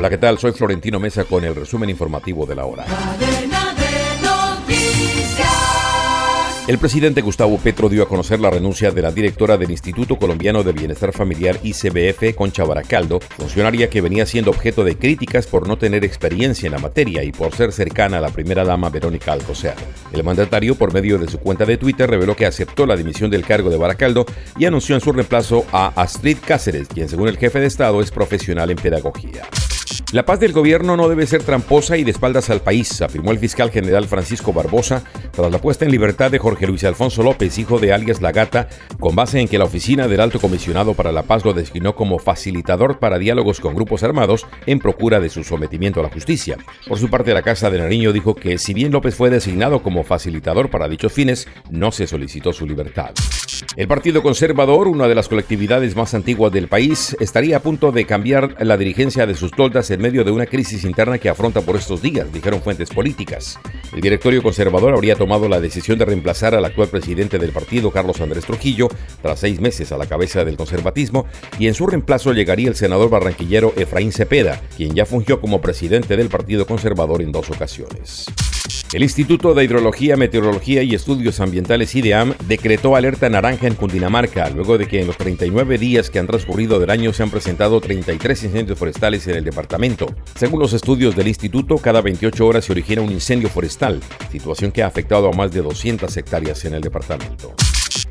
Hola, ¿qué tal? Soy Florentino Mesa con el resumen informativo de la hora. El presidente Gustavo Petro dio a conocer la renuncia de la directora del Instituto Colombiano de Bienestar Familiar ICBF, Concha Baracaldo, funcionaria que venía siendo objeto de críticas por no tener experiencia en la materia y por ser cercana a la primera dama Verónica Alcocer. El mandatario, por medio de su cuenta de Twitter, reveló que aceptó la dimisión del cargo de Baracaldo y anunció en su reemplazo a Astrid Cáceres, quien según el jefe de Estado es profesional en pedagogía. La paz del gobierno no debe ser tramposa y de espaldas al país, afirmó el fiscal general Francisco Barbosa tras la puesta en libertad de Jorge Luis Alfonso López, hijo de alias La Gata, con base en que la oficina del Alto Comisionado para la Paz lo designó como facilitador para diálogos con grupos armados en procura de su sometimiento a la justicia. Por su parte, la Casa de Nariño dijo que si bien López fue designado como facilitador para dichos fines, no se solicitó su libertad. El Partido Conservador, una de las colectividades más antiguas del país, estaría a punto de cambiar la dirigencia de sus toldas en medio de una crisis interna que afronta por estos días, dijeron fuentes políticas. El directorio conservador habría tomado la decisión de reemplazar al actual presidente del partido, Carlos Andrés Trujillo, tras seis meses a la cabeza del conservatismo, y en su reemplazo llegaría el senador barranquillero Efraín Cepeda, quien ya fungió como presidente del Partido Conservador en dos ocasiones. El Instituto de Hidrología, Meteorología y Estudios Ambientales IDEAM decretó alerta naranja en Cundinamarca, luego de que en los 39 días que han transcurrido del año se han presentado 33 incendios forestales en el departamento. Según los estudios del instituto, cada 28 horas se origina un incendio forestal, situación que ha afectado a más de 200 hectáreas en el departamento.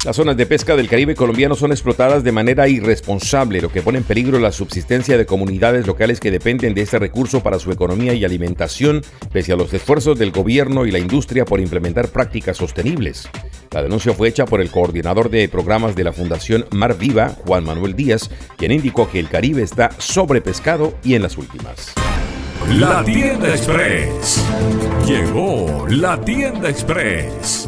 Las zonas de pesca del Caribe colombiano son explotadas de manera irresponsable, lo que pone en peligro la subsistencia de comunidades locales que dependen de este recurso para su economía y alimentación, pese a los esfuerzos del gobierno y la industria por implementar prácticas sostenibles. La denuncia fue hecha por el coordinador de programas de la Fundación Mar Viva, Juan Manuel Díaz, quien indicó que el Caribe está sobrepescado y en las últimas. La tienda express. Llegó la tienda express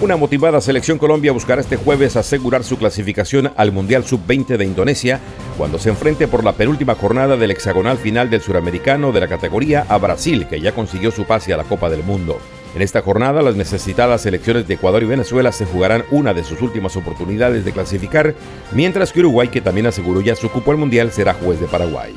una motivada selección Colombia buscará este jueves asegurar su clasificación al Mundial Sub-20 de Indonesia cuando se enfrente por la penúltima jornada del hexagonal final del suramericano de la categoría a Brasil, que ya consiguió su pase a la Copa del Mundo. En esta jornada, las necesitadas selecciones de Ecuador y Venezuela se jugarán una de sus últimas oportunidades de clasificar, mientras que Uruguay, que también aseguró ya su cupo al Mundial, será juez de Paraguay.